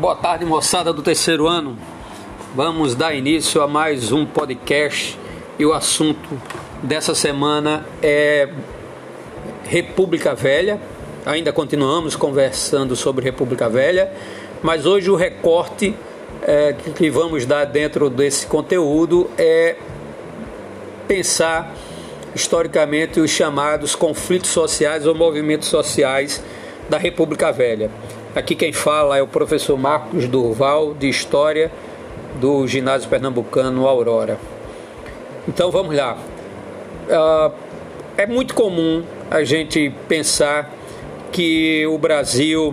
Boa tarde, moçada do terceiro ano. Vamos dar início a mais um podcast e o assunto dessa semana é República Velha. Ainda continuamos conversando sobre República Velha, mas hoje o recorte é, que vamos dar dentro desse conteúdo é pensar historicamente os chamados conflitos sociais ou movimentos sociais da República Velha. Aqui quem fala é o professor Marcos Durval, de História do Ginásio Pernambucano Aurora. Então vamos lá. Uh, é muito comum a gente pensar que o Brasil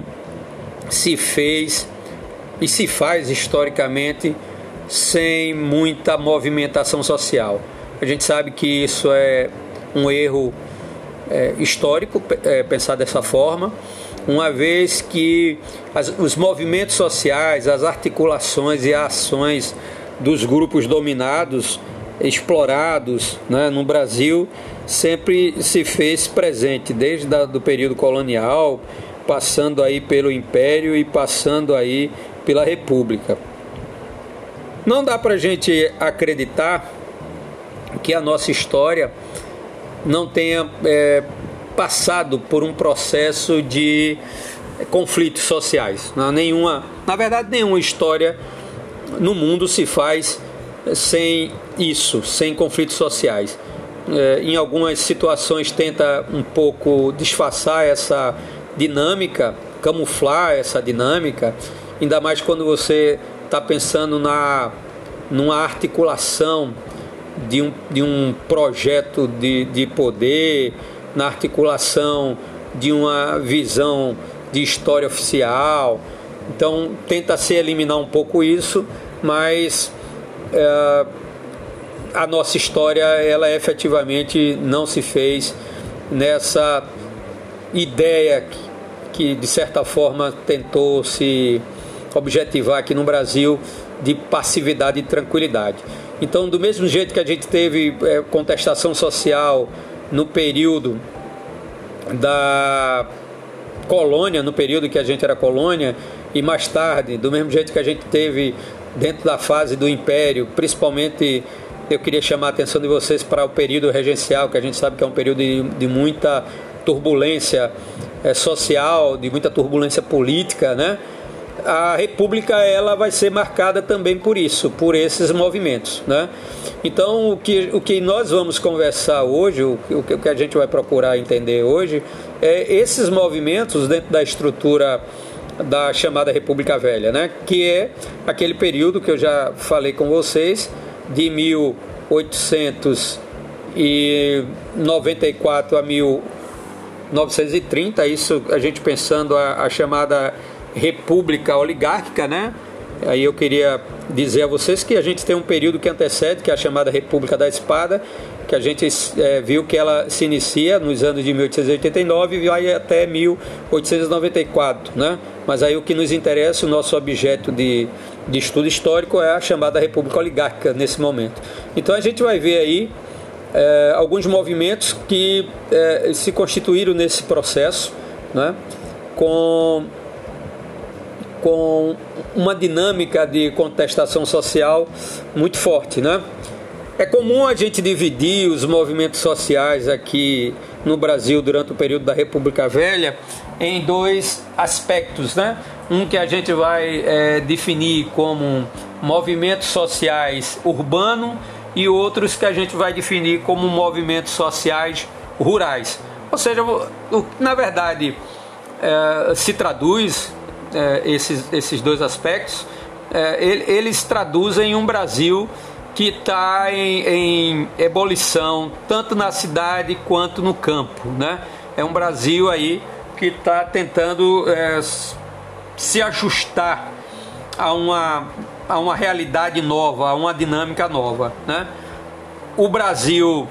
se fez e se faz historicamente sem muita movimentação social. A gente sabe que isso é um erro é, histórico, é, pensar dessa forma uma vez que as, os movimentos sociais, as articulações e ações dos grupos dominados, explorados né, no Brasil, sempre se fez presente, desde o período colonial, passando aí pelo Império e passando aí pela República. Não dá para a gente acreditar que a nossa história não tenha é, passado por um processo de conflitos sociais. Não, nenhuma, na verdade, nenhuma história no mundo se faz sem isso, sem conflitos sociais. É, em algumas situações tenta um pouco disfarçar essa dinâmica, camuflar essa dinâmica, ainda mais quando você está pensando na numa articulação de um, de um projeto de, de poder, na articulação de uma visão de história oficial. Então tenta se eliminar um pouco isso, mas é, a nossa história ela efetivamente não se fez nessa ideia que, que de certa forma tentou se objetivar aqui no Brasil de passividade e tranquilidade. Então, do mesmo jeito que a gente teve é, contestação social no período da colônia, no período que a gente era colônia, e mais tarde, do mesmo jeito que a gente teve dentro da fase do império, principalmente eu queria chamar a atenção de vocês para o período regencial, que a gente sabe que é um período de, de muita turbulência é, social, de muita turbulência política, né? A República ela vai ser marcada também por isso, por esses movimentos. Né? Então, o que, o que nós vamos conversar hoje, o, o que a gente vai procurar entender hoje, é esses movimentos dentro da estrutura da chamada República Velha, né? que é aquele período que eu já falei com vocês, de 1894 a 1930, isso a gente pensando a, a chamada república oligárquica, né? Aí eu queria dizer a vocês que a gente tem um período que antecede, que é a chamada República da Espada, que a gente é, viu que ela se inicia nos anos de 1889 e vai até 1894, né? Mas aí o que nos interessa, o nosso objeto de, de estudo histórico é a chamada República Oligárquica nesse momento. Então a gente vai ver aí é, alguns movimentos que é, se constituíram nesse processo, né? Com com uma dinâmica de contestação social muito forte, né? É comum a gente dividir os movimentos sociais aqui no Brasil durante o período da República Velha em dois aspectos, né? Um que a gente vai é, definir como movimentos sociais urbanos e outros que a gente vai definir como movimentos sociais rurais. Ou seja, na verdade, é, se traduz é, esses, esses dois aspectos, é, eles traduzem um Brasil que está em, em, ebulição tanto na cidade quanto no campo, né? É um Brasil aí que está tentando é, se ajustar a uma, a uma realidade nova, a uma dinâmica nova, né? O Brasil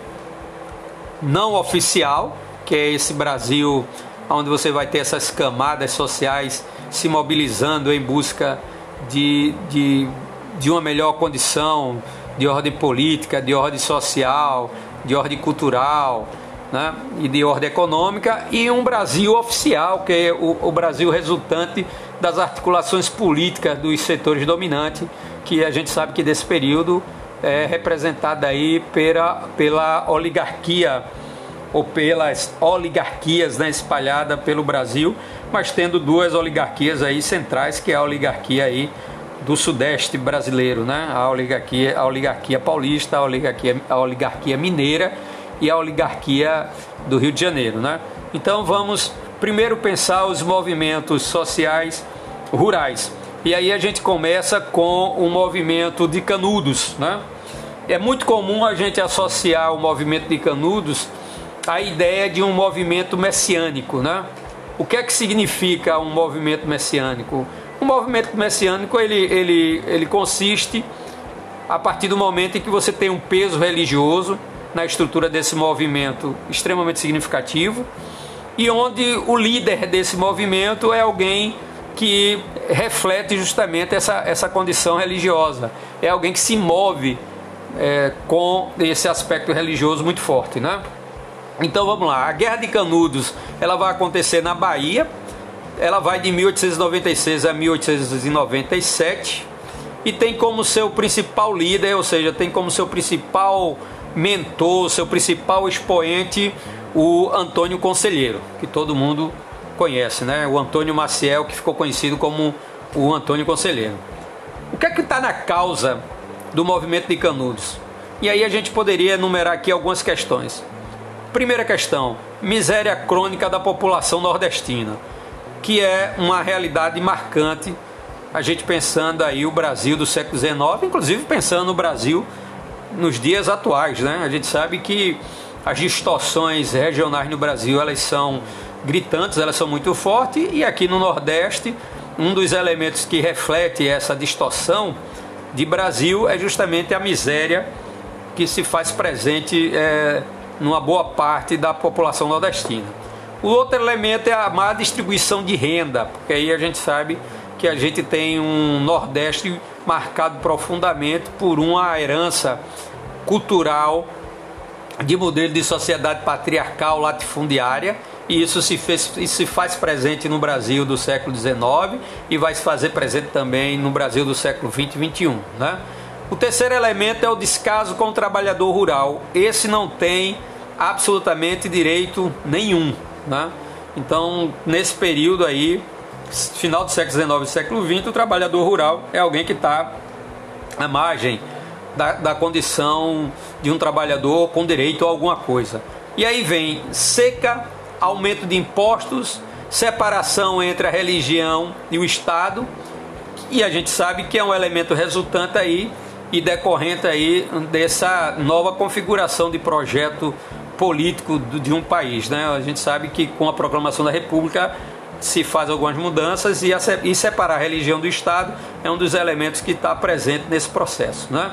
não oficial, que é esse Brasil onde você vai ter essas camadas sociais se mobilizando em busca de, de, de uma melhor condição de ordem política, de ordem social, de ordem cultural né? e de ordem econômica, e um Brasil oficial, que é o, o Brasil resultante das articulações políticas dos setores dominantes, que a gente sabe que desse período é representada aí pela, pela oligarquia ou pelas oligarquias né, espalhadas pelo Brasil, mas tendo duas oligarquias aí centrais, que é a oligarquia aí do sudeste brasileiro, né? A oligarquia, a oligarquia paulista, a oligarquia, a oligarquia mineira e a oligarquia do Rio de Janeiro, né? Então vamos primeiro pensar os movimentos sociais rurais. E aí a gente começa com o movimento de Canudos, né? É muito comum a gente associar o movimento de Canudos à ideia de um movimento messiânico, né? O que é que significa um movimento messiânico? O movimento messiânico ele, ele, ele consiste a partir do momento em que você tem um peso religioso na estrutura desse movimento extremamente significativo e onde o líder desse movimento é alguém que reflete justamente essa, essa condição religiosa. É alguém que se move é, com esse aspecto religioso muito forte, né? Então vamos lá, a Guerra de Canudos ela vai acontecer na Bahia, ela vai de 1896 a 1897 e tem como seu principal líder, ou seja, tem como seu principal mentor, seu principal expoente o Antônio Conselheiro, que todo mundo conhece, né? O Antônio Maciel, que ficou conhecido como o Antônio Conselheiro. O que é que está na causa do movimento de Canudos? E aí a gente poderia enumerar aqui algumas questões. Primeira questão: miséria crônica da população nordestina, que é uma realidade marcante. A gente pensando aí o Brasil do século XIX, inclusive pensando no Brasil nos dias atuais, né? A gente sabe que as distorções regionais no Brasil elas são gritantes, elas são muito fortes e aqui no Nordeste um dos elementos que reflete essa distorção de Brasil é justamente a miséria que se faz presente é, numa boa parte da população nordestina. O outro elemento é a má distribuição de renda, porque aí a gente sabe que a gente tem um Nordeste marcado profundamente por uma herança cultural de modelo de sociedade patriarcal latifundiária e isso se, fez, se faz presente no Brasil do século XIX e vai se fazer presente também no Brasil do século XX e XXI. Né? O terceiro elemento é o descaso com o trabalhador rural. Esse não tem absolutamente direito nenhum. Né? Então, nesse período aí, final do século XIX e século XX, o trabalhador rural é alguém que está à margem da, da condição de um trabalhador com direito a alguma coisa. E aí vem seca, aumento de impostos, separação entre a religião e o Estado, e a gente sabe que é um elemento resultante aí e decorrente aí dessa nova configuração de projeto político de um país. Né? A gente sabe que com a proclamação da República se faz algumas mudanças e, separar a religião do Estado é um dos elementos que está presente nesse processo. Né?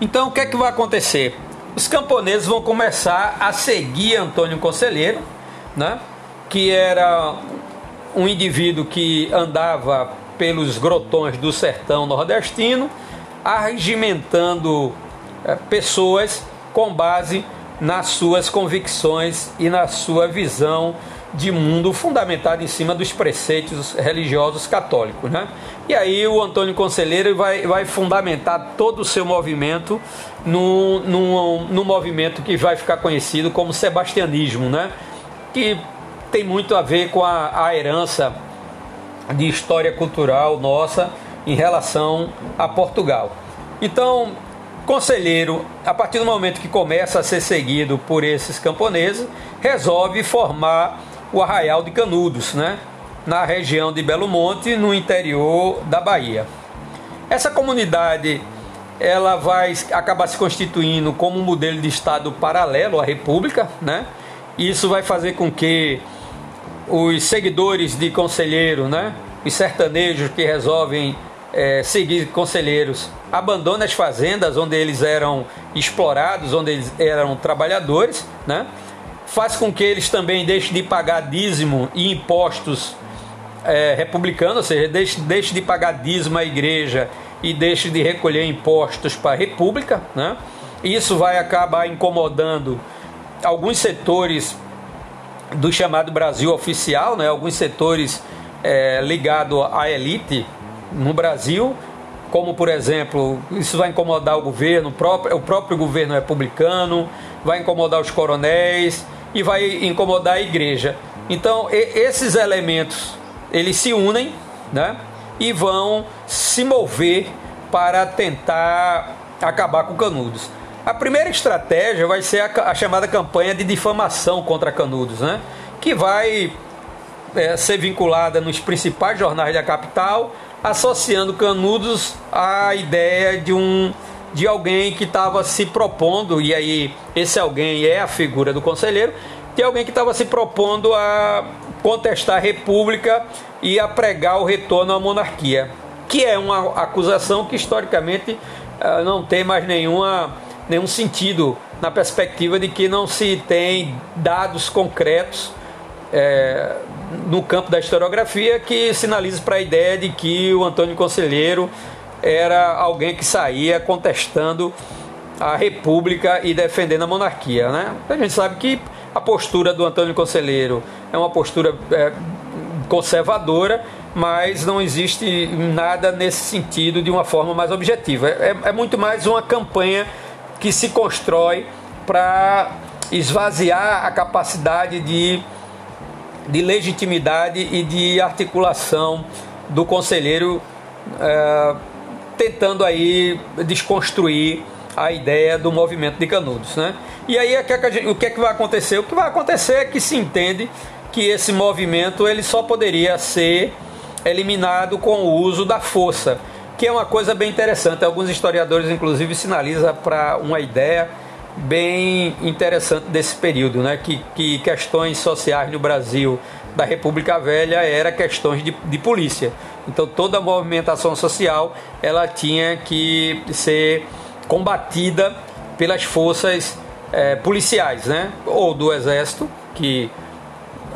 Então, o que é que vai acontecer? Os camponeses vão começar a seguir Antônio Conselheiro, né? que era um indivíduo que andava pelos grotões do sertão nordestino, arregimentando é, pessoas com base nas suas convicções e na sua visão de mundo fundamentada em cima dos preceitos religiosos católicos. Né? E aí o Antônio Conselheiro vai, vai fundamentar todo o seu movimento num, num, num movimento que vai ficar conhecido como sebastianismo, né? que tem muito a ver com a, a herança de história cultural nossa em relação a Portugal. Então, Conselheiro, a partir do momento que começa a ser seguido por esses camponeses, resolve formar o Arraial de Canudos, né? na região de Belo Monte, no interior da Bahia. Essa comunidade ela vai acabar se constituindo como um modelo de estado paralelo à República, né? Isso vai fazer com que os seguidores de conselheiro, né? Os sertanejos que resolvem é, seguir conselheiros abandonem as fazendas onde eles eram explorados, onde eles eram trabalhadores, né? faz com que eles também deixem de pagar dízimo e impostos é, republicanos, ou seja, deixe, deixe de pagar dízimo à igreja e deixe de recolher impostos para a república. Né? Isso vai acabar incomodando alguns setores do chamado Brasil oficial, né? alguns setores é, ligado à elite no Brasil, como por exemplo, isso vai incomodar o governo, o próprio, o próprio governo republicano, vai incomodar os coronéis e vai incomodar a igreja. Então, esses elementos eles se unem, né? E vão se mover para tentar acabar com Canudos. A primeira estratégia vai ser a, a chamada campanha de difamação contra Canudos, né? Que vai é, ser vinculada nos principais jornais da capital, associando Canudos à ideia de um de alguém que estava se propondo, e aí esse alguém é a figura do conselheiro, de alguém que estava se propondo a contestar a República e a pregar o retorno à monarquia, que é uma acusação que historicamente eh, não tem mais nenhuma, nenhum sentido na perspectiva de que não se tem dados concretos é, no campo da historiografia que sinaliza para a ideia de que o Antônio Conselheiro era alguém que saía contestando a República e defendendo a monarquia. Né? A gente sabe que a postura do Antônio Conselheiro é uma postura é, conservadora, mas não existe nada nesse sentido de uma forma mais objetiva. É, é muito mais uma campanha que se constrói para esvaziar a capacidade de, de legitimidade e de articulação do conselheiro, é, tentando aí desconstruir a ideia do movimento de Canudos. Né? E aí o que é que vai acontecer? O que vai acontecer é que se entende que esse movimento ele só poderia ser eliminado com o uso da força, que é uma coisa bem interessante. Alguns historiadores, inclusive, sinalizam para uma ideia bem interessante desse período, né? que, que questões sociais no Brasil da República Velha era questões de, de polícia. Então toda a movimentação social ela tinha que ser combatida pelas forças é, policiais, né? ou do exército, que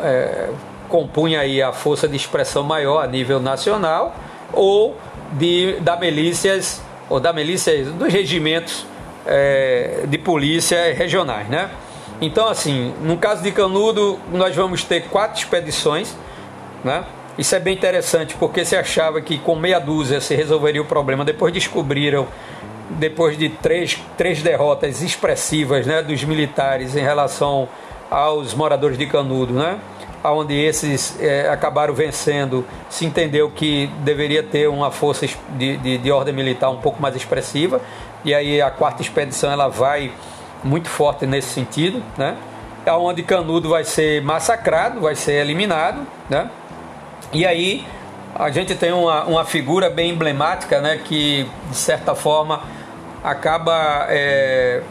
é, compunha aí a força de expressão maior a nível nacional, ou de, da milícias, ou da milícia dos regimentos é, de polícia regionais. Né? Então, assim, no caso de Canudo, nós vamos ter quatro expedições, né? Isso é bem interessante porque se achava que com meia dúzia se resolveria o problema. Depois descobriram depois de três, três derrotas expressivas né, dos militares em relação aos moradores de Canudo, né, onde esses é, acabaram vencendo, se entendeu que deveria ter uma força de, de, de, ordem militar um pouco mais expressiva, e aí a quarta expedição ela vai muito forte nesse sentido, né, onde Canudo vai ser massacrado, vai ser eliminado, né, e aí a gente tem uma, uma figura bem emblemática, né, que de certa forma acaba é,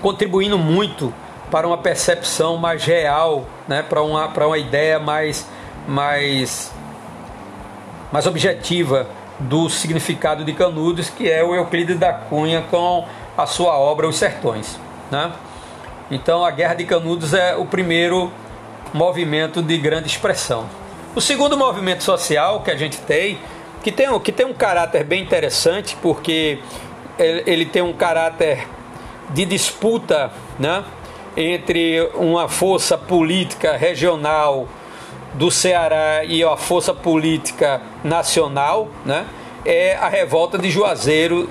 contribuindo muito para uma percepção mais real, né, para uma, para uma ideia mais, mais, mais objetiva do significado de Canudos, que é o Euclides da Cunha com a sua obra Os Sertões. Né? Então a Guerra de Canudos é o primeiro movimento de grande expressão. O segundo movimento social que a gente tem que tem, que tem um caráter bem interessante, porque ele, ele tem um caráter de disputa né, entre uma força política regional do Ceará e a força política nacional, né, é a revolta de Juazeiro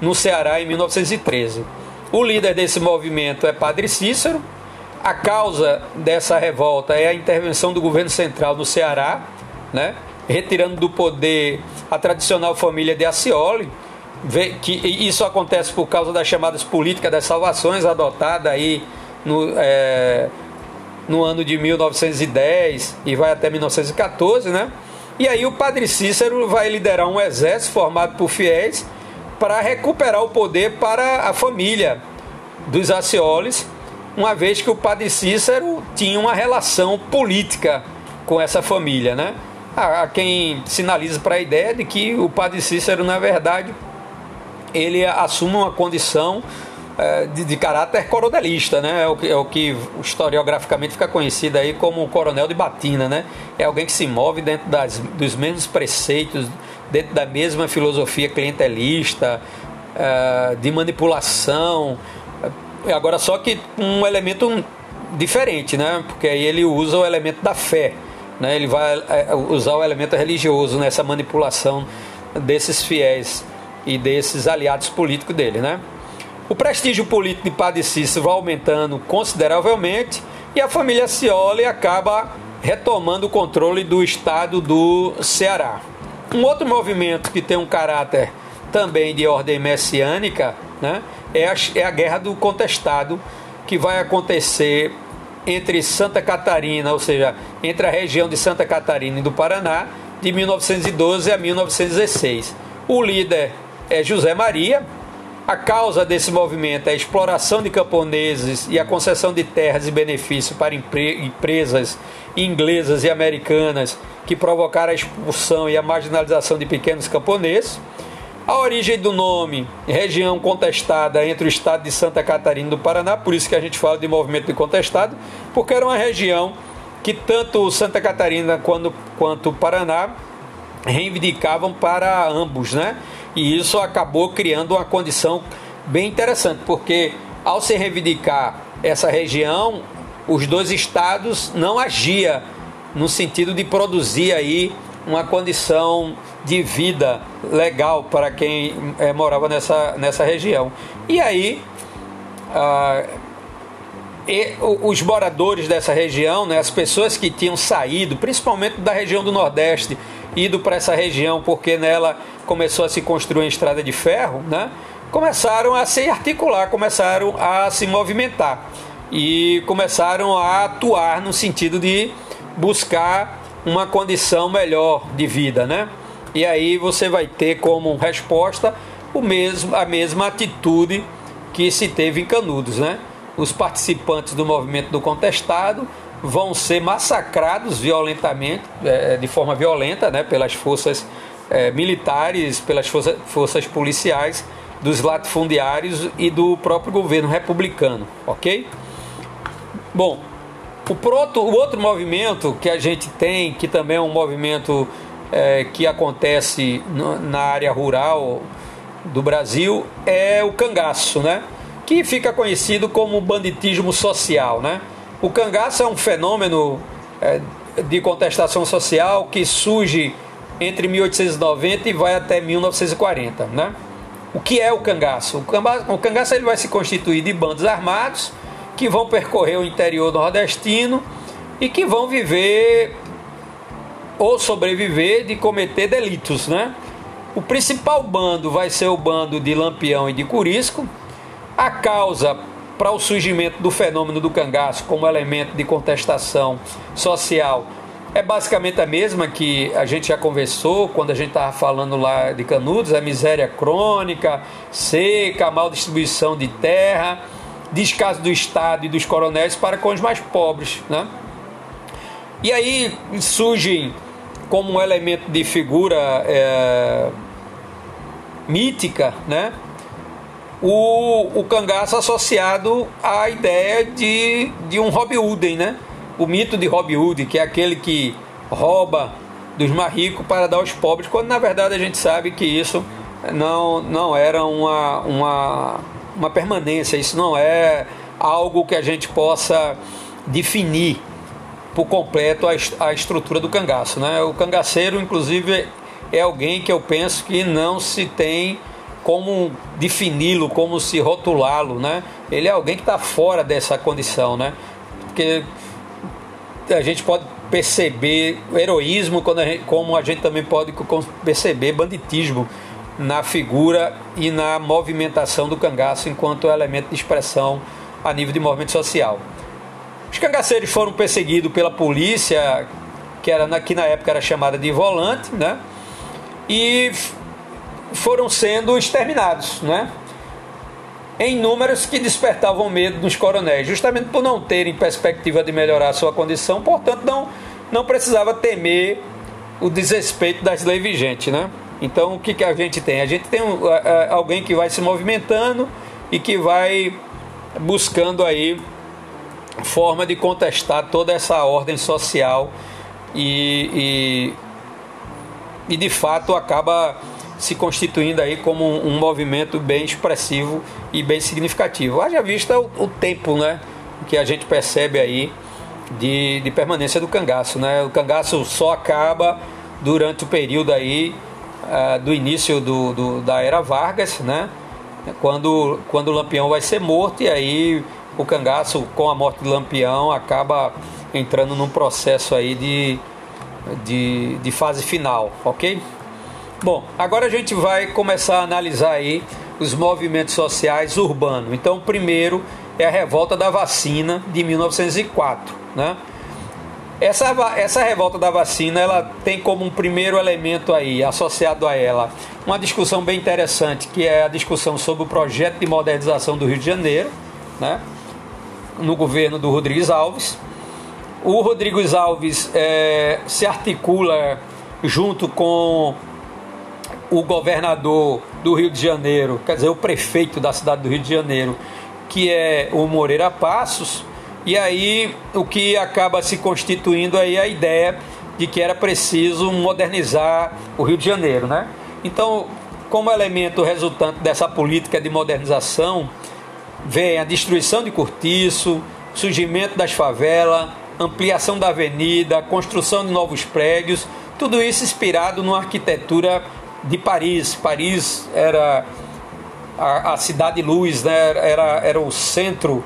no Ceará em 1913. O líder desse movimento é Padre Cícero. A causa dessa revolta é a intervenção do governo central no Ceará, né? retirando do poder a tradicional família de Acioli, que isso acontece por causa das chamadas políticas das salvações adotada aí no, é, no ano de 1910 e vai até 1914, né? E aí o padre Cícero vai liderar um exército formado por fiéis para recuperar o poder para a família dos Acioles, uma vez que o padre Cícero tinha uma relação política com essa família, né? a, quem sinaliza para a ideia de que o padre Cícero, na verdade, ele assume uma condição é, de, de, caráter corodelista, né? É o, que, é o que historiograficamente fica conhecido aí como o coronel de Batina, né? É alguém que se move dentro das, dos mesmos preceitos, dentro da mesma filosofia clientelista, é, de manipulação, agora só que um elemento diferente, né? Porque aí ele usa o elemento da fé Né? Ele vai é, usar o elemento religioso nessa manipulação desses fiéis e desses aliados políticos dele. Né? O prestígio político de Padre Cícero vai aumentando consideravelmente e a família Cioli acaba retomando o controle do estado do Ceará. Um outro movimento que tem um caráter também de ordem messiânica né, é, a, é a Guerra do Contestado, que vai acontecer entre Santa Catarina, ou seja, entre a região de Santa Catarina e do Paraná, de 1912 a 1916. O líder é José Maria. A causa desse movimento é a exploração de camponeses e a concessão de terras e benefícios para empresas inglesas e americanas que provocaram a expulsão e a marginalização de pequenos camponeses. A origem do nome, região contestada entre o estado de Santa Catarina e do Paraná, por isso que a gente fala de movimento de contestado, porque era uma região que tanto Santa Catarina quanto, quanto o Paraná reivindicavam para ambos, né? E isso acabou criando uma condição bem interessante, porque ao se reivindicar essa região, os dois estados não agia no sentido de produzir aí uma condição de vida legal para quem é, morava nessa, nessa região. E aí, ah, e, os moradores dessa região, né, as pessoas que tinham saído, principalmente da região do Nordeste, ido para essa região porque nela começou a se construir uma estrada de ferro, né, começaram a se articular, começaram a se movimentar e começaram a atuar no sentido de buscar uma condição melhor de vida, né? E aí você vai ter como resposta o mesmo, a mesma atitude que se teve em Canudos, né? Os participantes do movimento do contestado vão ser massacrados violentamente, é, de forma violenta, né? Pelas forças é, militares, pelas forças, policiais, dos latifundiários e do próprio governo republicano, ok? Bom, o, proto, o outro movimento que a gente tem, que também é um movimento é, que acontece no, na área rural do Brasil, é o cangaço, né? Que fica conhecido como banditismo social. Né? O cangaço é um fenômeno é, de contestação social que surge entre 1890 e vai até 1940. Né? O que é o cangaço? O cangaço, o cangaço ele vai se constituir de bandos armados que vão percorrer o interior nordestino e que vão viver ou sobreviver de cometer delitos, né? O principal bando vai ser o bando de Lampião e de Curisco. A causa para o surgimento do fenômeno do cangaço como elemento de contestação social é basicamente a mesma que a gente já conversou quando a gente estava falando lá de Canudos, a miséria crônica, seca, mal distribuição de terra descaso do Estado e dos coronéis para com os mais pobres. Né? E aí surgem como um elemento de figura é, mítica né? O, o cangaço associado à ideia de, de um Robin Hood, né? o mito de Robin Hood, que é aquele que rouba dos mais ricos para dar aos pobres, quando na verdade a gente sabe que isso não, não era uma, uma uma permanência, isso não é algo que a gente possa definir por completo a, a estrutura do cangaço. Né? O cangaceiro, inclusive, é alguém que eu penso que não se tem como defini-lo, como se rotulá-lo, né? Ele é alguém que está fora dessa condição, né? Porque a gente pode perceber heroísmo, quando a gente, como a gente também pode perceber banditismo na figura e na movimentação do cangaço enquanto elemento de expressão a nível de movimento social. Os cangaceiros foram perseguidos pela polícia, que, era, que na época era chamada de volante, né? e foram sendo exterminados, né? em números que despertavam medo nos coronéis, justamente por não terem perspectiva de melhorar sua condição, portanto não, não precisava temer o desrespeito das leis vigentes. Né? Então, o que, que a gente tem? A gente tem um, alguém que vai se movimentando e que vai buscando aí forma de contestar toda essa ordem social e, e, e de fato acaba se constituindo aí como um, movimento bem expressivo e bem significativo. Haja vista o, o tempo né, que a gente percebe aí de, de permanência do cangaço. Né? O cangaço só acaba durante o período aí uh, do início do, do, da era Vargas, né? quando, quando o Lampião vai ser morto e aí o cangaço com a morte de Lampião acaba entrando num processo aí de, de, de fase final, ok? Bom, agora a gente vai começar a analisar aí os movimentos sociais urbanos. Então, primeiro é a revolta da vacina de 1904, né? Essa, essa revolta da vacina, ela tem como um primeiro elemento aí, associado a ela, uma discussão bem interessante, que é a discussão sobre o projeto de modernização do Rio de Janeiro, né? no governo do Rodrigues Alves. O Rodrigues Alves é, se articula junto com o governador do Rio de Janeiro, quer dizer, o prefeito da cidade do Rio de Janeiro, que é o Moreira Passos, e aí o que acaba se constituindo aí é a ideia de que era preciso modernizar o Rio de Janeiro, né? Então, como elemento resultante dessa política de modernização, vem a destruição de cortiço, surgimento das favelas, ampliação da avenida, construção de novos prédios, tudo isso inspirado numa arquitetura de Paris. Paris era a, a cidade luz, né? era, era o centro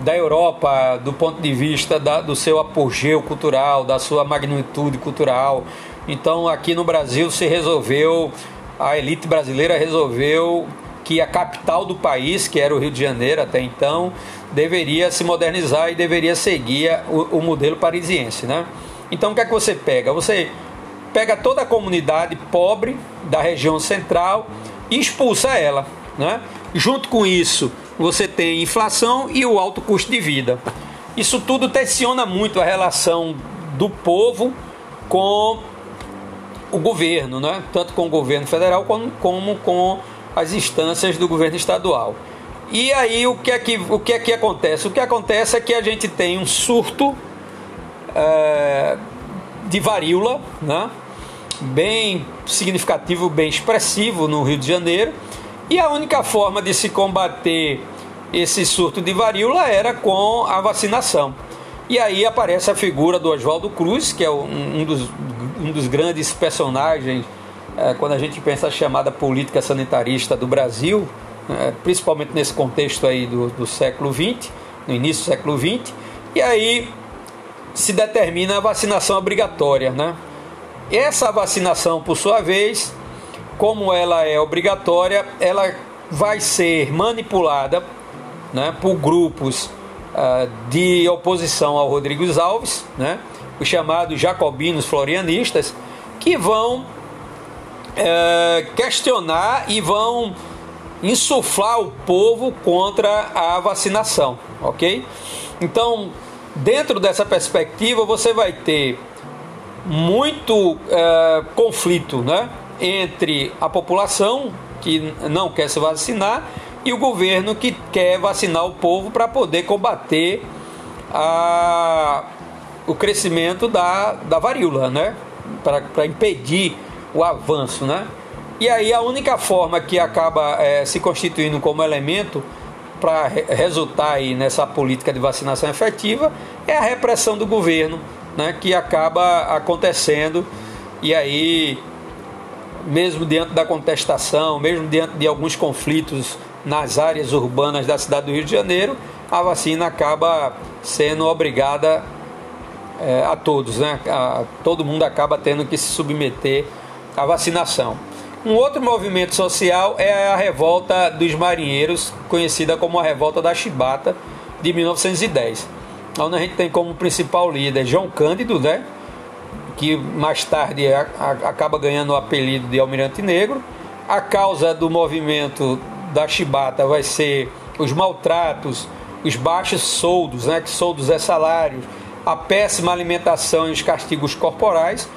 da Europa do ponto de vista da, do seu apogeu cultural, da sua magnitude cultural. Então aqui no Brasil se resolveu, a elite brasileira resolveu que a capital do país, que era o Rio de Janeiro até então, deveria se modernizar e deveria seguir o, o modelo parisiense. Né? Então o que é que você pega? Você pega toda a comunidade pobre da região central e expulsa ela. Né? Junto com isso, você tem inflação e o alto custo de vida. Isso tudo tensiona muito a relação do povo com o governo, né? tanto com o governo federal como, com as instâncias do governo estadual. E aí o que é que, o que, é que acontece? O que acontece é que a gente tem um surto é, de varíola, né? Bem significativo, bem expressivo no Rio de Janeiro e a única forma de se combater esse surto de varíola era com a vacinação. E aí aparece a figura do Oswaldo Cruz, que é um, dos, um dos grandes personagens é, quando a gente pensa a chamada política sanitarista do Brasil, é, principalmente nesse contexto aí do, do século XX, no início do século XX, e aí se determina a vacinação obrigatória. Né? Essa vacinação, por sua vez, como ela é obrigatória, ela vai ser manipulada né, por grupos uh, de oposição ao Rodrigues Alves, né, os chamados jacobinos florianistas, que vão uh, questionar e vão insuflar o povo contra a vacinação, ok? Então, dentro dessa perspectiva, você vai ter muito uh, conflito, né? entre a população que não quer se vacinar e o governo que quer vacinar o povo para poder combater a, o crescimento da, da varíola, né? Para impedir o avanço, né? E aí a única forma que acaba é, se constituindo como elemento para re resultar aí nessa política de vacinação efetiva é a repressão do governo, né? Que acaba acontecendo e aí mesmo diante da contestação, mesmo diante de alguns conflitos nas áreas urbanas da cidade do Rio de Janeiro, a vacina acaba sendo obrigada é, a todos, né? A, todo mundo acaba tendo que se submeter à vacinação. Um outro movimento social é a revolta dos marinheiros, conhecida como a revolta da Chibata, de 1910. Onde a gente tem como principal líder João Cândido, né? que mais tarde a, a, acaba ganhando o apelido de Almirante Negro. A causa do movimento da chibata vai ser os maltratos, os baixos soldos, né, que soldos é salário, a péssima alimentação e os castigos corporais,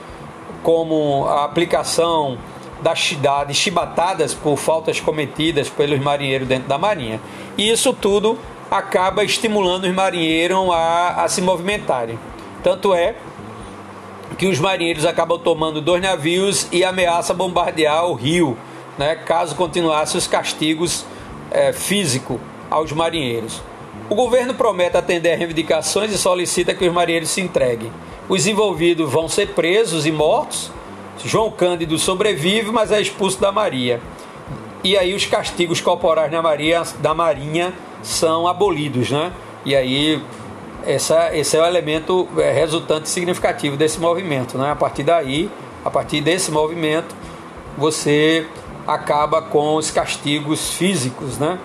como a aplicação das cidades chibatadas por faltas cometidas pelos marinheiros dentro da marinha. E isso tudo acaba estimulando os marinheiros a, a se movimentarem. Tanto é que os marinheiros acabam tomando dois navios e ameaça bombardear o rio, né, caso continuasse os castigos é, físicos aos marinheiros. O governo promete atender reivindicações e solicita que os marinheiros se entreguem. Os envolvidos vão ser presos e mortos. João Cândido sobrevive, mas é expulso da Maria. E aí os castigos corporais na Maria, da Marinha são abolidos, né? E aí essa, esse é o elemento é, resultante significativo desse movimento, né? A partir daí, a partir desse movimento, você acaba com os castigos físicos, né?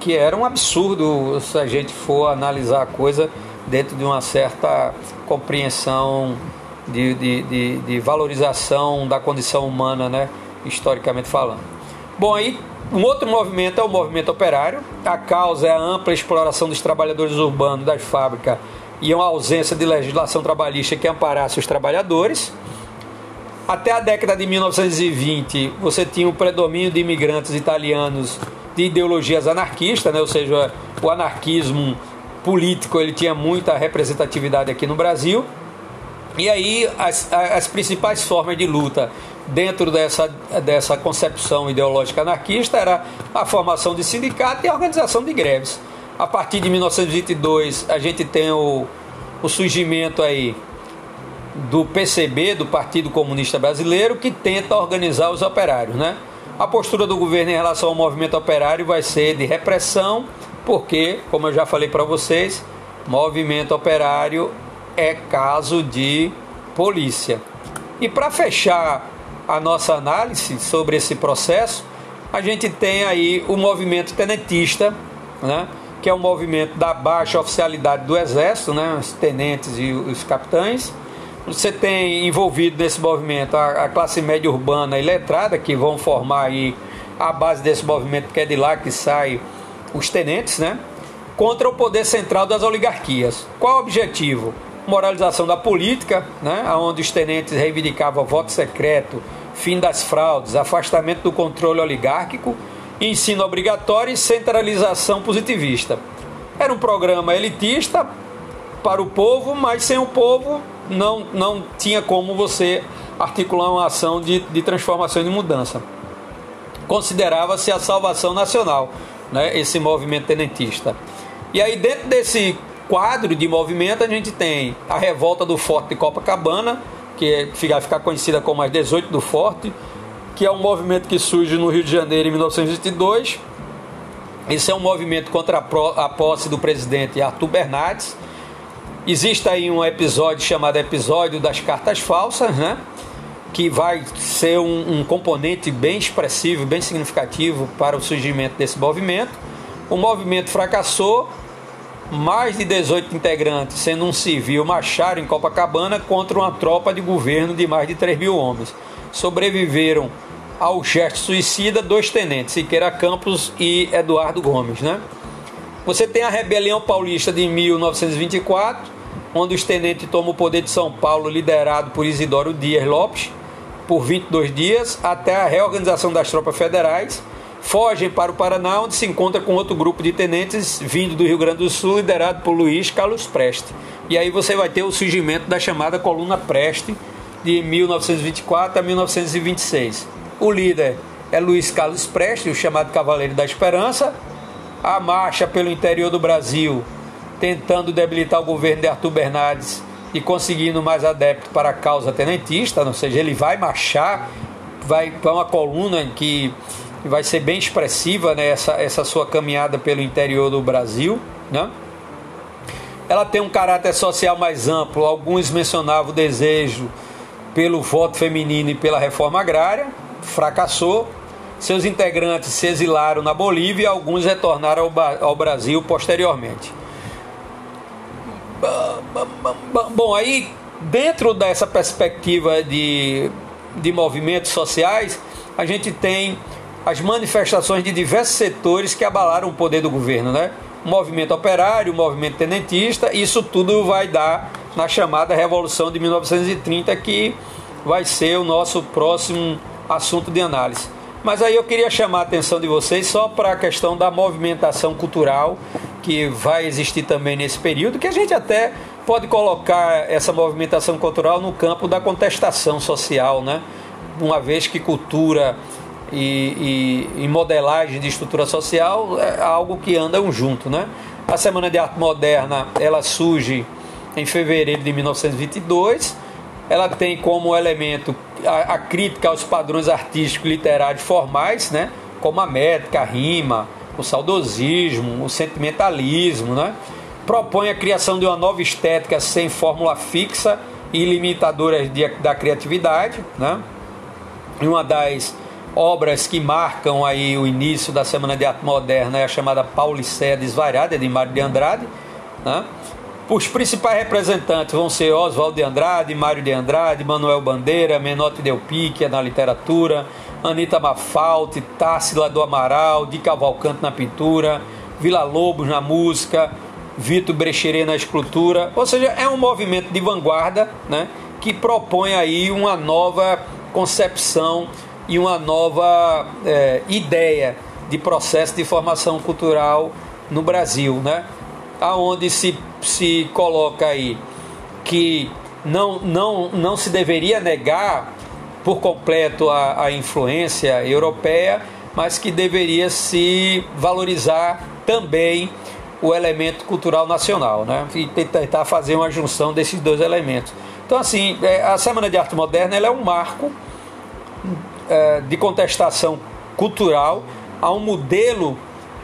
Que era um absurdo se a gente for analisar a coisa dentro de uma certa compreensão de, de, de, de valorização da condição humana, né? Historicamente falando. Bom, aí um outro movimento é o movimento operário. A causa é a ampla exploração dos trabalhadores urbanos das fábricas e uma ausência de legislação trabalhista que amparasse os trabalhadores. Até a década de 1920, você tinha o predomínio de imigrantes italianos de ideologias anarquistas, né? ou seja, o anarquismo político ele tinha muita representatividade aqui no Brasil. E aí as, as principais formas de luta dentro dessa, dessa concepção ideológica anarquista era a formação de sindicato e a organização de greves. A partir de 1922 a gente tem o, o surgimento aí do PCB, do Partido Comunista Brasileiro, que tenta organizar os operários. Né? A postura do governo em relação ao movimento operário vai ser de repressão, porque, como eu já falei para vocês, movimento operário é caso de polícia. E para fechar a nossa análise sobre esse processo, a gente tem aí o movimento tenentista, né? que é um movimento da baixa oficialidade do Exército, né? os tenentes e os capitães, você tem envolvido nesse movimento a, a, classe média urbana e letrada, que vão formar aí a base desse movimento, que é de lá que sai os tenentes, né? Contra o poder central das oligarquias. Qual o objetivo? Moralização da política, né? onde os tenentes reivindicavam voto secreto, fim das fraudes, afastamento do controle oligárquico, ensino obrigatório e centralização positivista. Era um programa elitista para o povo, mas sem o povo não, não tinha como você articular uma ação de, de transformação e de mudança. Considerava-se a salvação nacional, né, esse movimento tenentista. E aí, dentro desse quadro de movimento, a gente tem a revolta do Forte de Copacabana, que vai ficar conhecida como as 18 do Forte, que é um movimento que surge no Rio de Janeiro em 1922. Esse é um movimento contra a posse do presidente Arthur Bernardes, Existe aí um episódio chamado Episódio das Cartas Falsas, né? que vai ser um, um, componente bem expressivo, bem significativo para o surgimento desse movimento. O movimento fracassou, mais de 18 integrantes, sendo um civil, marcharam em Copacabana contra uma tropa de governo de mais de 3 mil homens. Sobreviveram ao gesto suicida dois tenentes, Siqueira Campos e Eduardo Gomes. Né? Você tem a Rebelião Paulista de 1924, onde os tenentes tomam o poder de São Paulo, liderado por Isidoro Dias Lopes, por 22 dias, até a reorganização das tropas federais. Fogem para o Paraná, onde se encontra com outro grupo de tenentes vindo do Rio Grande do Sul, liderado por Luiz Carlos Preste. E aí você vai ter o surgimento da chamada Coluna Preste, de 1924 a 1926. O líder é Luiz Carlos Preste, o chamado Cavaleiro da Esperança. A marcha pelo interior do Brasil tentando debilitar o governo de Arthur Bernardes e conseguindo mais adeptos para a causa tenentista, ou seja, ele vai marchar, vai para uma coluna que vai ser bem expressiva né, essa, essa sua caminhada pelo interior do Brasil. Né? Ela tem um caráter social mais amplo, alguns mencionavam o desejo pelo voto feminino e pela reforma agrária, fracassou. Seus integrantes se exilaram na Bolívia e alguns retornaram ao, ao Brasil posteriormente. Bom, aí dentro dessa perspectiva de, de movimentos sociais, a gente tem as manifestações de diversos setores que abalaram o poder do governo, né? O movimento operário, o movimento tenentista, isso tudo vai dar na chamada Revolução de 1930, que vai ser o nosso próximo assunto de análise. Mas aí eu queria chamar a atenção de vocês só para a questão da movimentação cultural que vai existir também nesse período, que a gente até pode colocar essa movimentação cultural no campo da contestação social, né? Uma vez que cultura e, e, e modelagem de estrutura social é algo que andam junto, né? A Semana de Arte Moderna, ela surge em fevereiro de 1922. Ela tem como elemento a, a crítica aos padrões artísticos e literários formais, né? como a métrica, a rima, o saudosismo, o sentimentalismo, né? propõe a criação de uma nova estética sem fórmula fixa e limitadoras de, da criatividade, né? E uma das obras que marcam aí o início da Semana de Arte Moderna é a chamada Paulicéia Desvariada, de Mário de Andrade, né? Os principais representantes vão ser Oswaldo de Andrade, Mário de Andrade, Manuel Bandeira, Menotti Del Pique na literatura, Anita Mafalte, Tássila do Amaral, Di Cavalcante na pintura, Vila Lobos na música, Vitor Brecheret na escultura. Ou seja, é um movimento de vanguarda né, que propõe aí uma nova concepção e uma nova é, ideia de processo de formação cultural no Brasil, né? Aonde se, se coloca aí que não, não, não se deveria negar por completo a, a influência europeia, mas que deveria se valorizar também o elemento cultural nacional, né? E tentar fazer uma junção desses dois elementos. Então, assim, é, a Semana de Arte Moderna ela é um marco de contestação cultural a um modelo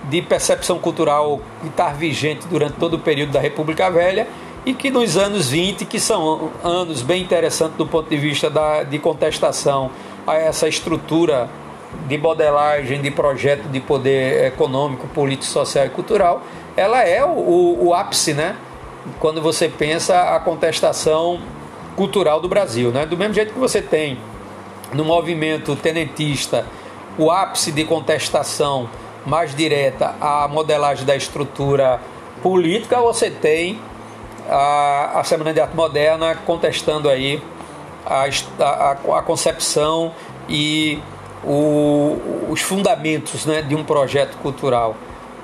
de percepção cultural que está vigente durante todo o período da República Velha e que nos anos 20, que são anos bem interessantes do ponto de vista da, de contestação a essa estrutura de modelagem de projeto de poder econômico, político, social e cultural, ela é o, o, o ápice, né? Quando você pensa a contestação cultural do Brasil, né? Do mesmo jeito que você tem no movimento tenentista o ápice de contestação mais direta à modelagem da estrutura política, você tem a, a Semana de Arte Moderna contestando aí a, a, a concepção e o, os fundamentos né, de um projeto cultural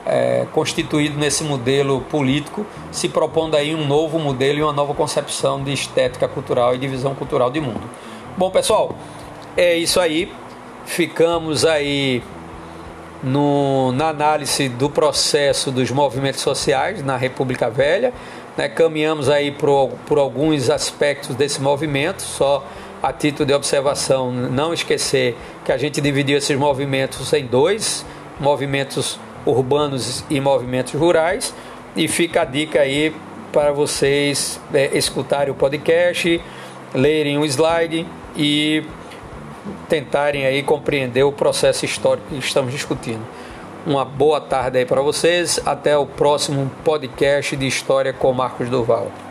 é, constituído nesse modelo político, se propondo aí um novo modelo e uma nova concepção de estética cultural e de visão cultural de mundo. Bom, pessoal, é isso aí. Ficamos aí no, na análise do processo dos movimentos sociais na República Velha. Né? Caminhamos aí por, por alguns aspectos desse movimento, só a título de observação, não esquecer que a gente dividiu esses movimentos em dois, movimentos urbanos e movimentos rurais, e fica a dica aí para vocês é, escutarem o podcast, lerem o slide e tentarem aí compreender o processo histórico que estamos discutindo. Uma boa tarde aí para vocês. Até o próximo podcast de História com Marcos Duval.